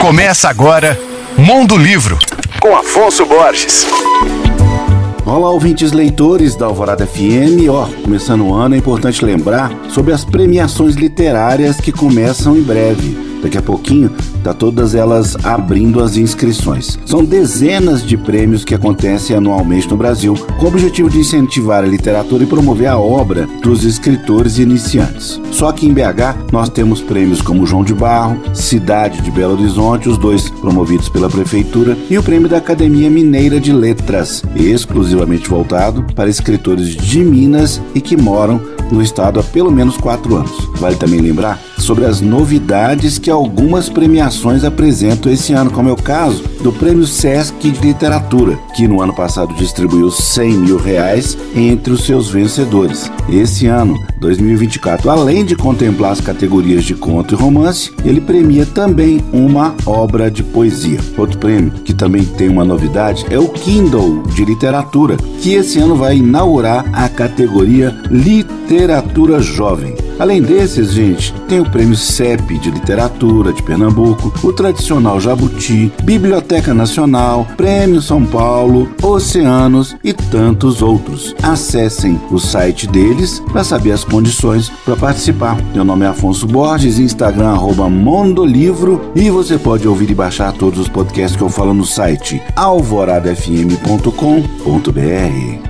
Começa agora Mundo Livro, com Afonso Borges. Olá, ouvintes leitores da Alvorada FM. Ó, começando o ano, é importante lembrar sobre as premiações literárias que começam em breve. Daqui a pouquinho, tá todas elas abrindo as inscrições. São dezenas de prêmios que acontecem anualmente no Brasil, com o objetivo de incentivar a literatura e promover a obra dos escritores iniciantes. Só que em BH nós temos prêmios como João de Barro, Cidade de Belo Horizonte, os dois promovidos pela prefeitura, e o prêmio da Academia Mineira de Letras, exclusivamente voltado para escritores de Minas e que moram no estado há pelo menos quatro anos. Vale também lembrar sobre as novidades que algumas premiações apresentam esse ano, como é o caso do Prêmio Sesc de Literatura, que no ano passado distribuiu 100 mil reais entre os seus vencedores. Esse ano, 2024, além de contemplar as categorias de conto e romance, ele premia também uma obra de poesia. Outro prêmio que também tem uma novidade é o Kindle de Literatura, que esse ano vai inaugurar a categoria Literatura Jovem. Além desses, gente, tem o Prêmio CEP de Literatura de Pernambuco, o tradicional Jabuti, Biblioteca Nacional, Prêmio São Paulo, Oceanos e tantos outros. Acessem o site deles para saber as condições para participar. Meu nome é Afonso Borges, Instagram arroba Mondolivro e você pode ouvir e baixar todos os podcasts que eu falo no site alvoradafm.com.br.